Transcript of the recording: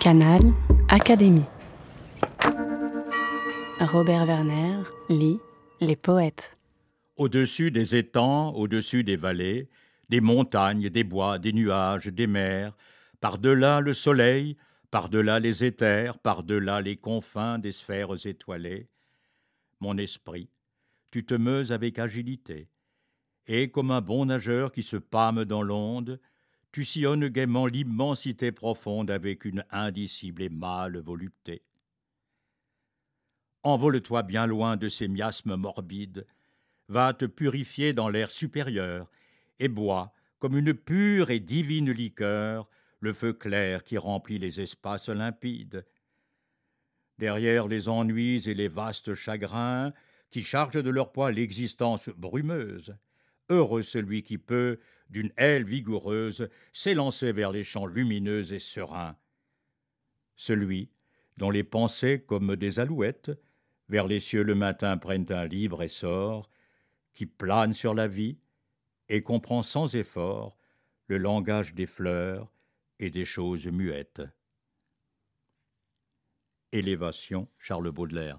Canal Académie. Robert Werner lit Les poètes. Au-dessus des étangs, au-dessus des vallées, des montagnes, des bois, des nuages, des mers, par-delà le soleil, par-delà les éthers, par-delà les confins des sphères étoilées, mon esprit, tu te meuses avec agilité, et comme un bon nageur qui se pâme dans l'onde, tu sillonnes gaiement l'immensité profonde avec une indicible et mâle volupté. Envole-toi bien loin de ces miasmes morbides, va te purifier dans l'air supérieur, et bois, comme une pure et divine liqueur, le feu clair qui remplit les espaces limpides. Derrière les ennuis et les vastes chagrins, qui chargent de leur poids l'existence brumeuse, heureux celui qui peut, d'une aile vigoureuse, s'élancer vers les champs lumineux et sereins. Celui dont les pensées, comme des alouettes, vers les cieux le matin prennent un libre essor, qui plane sur la vie et comprend sans effort le langage des fleurs et des choses muettes. Élévation Charles Baudelaire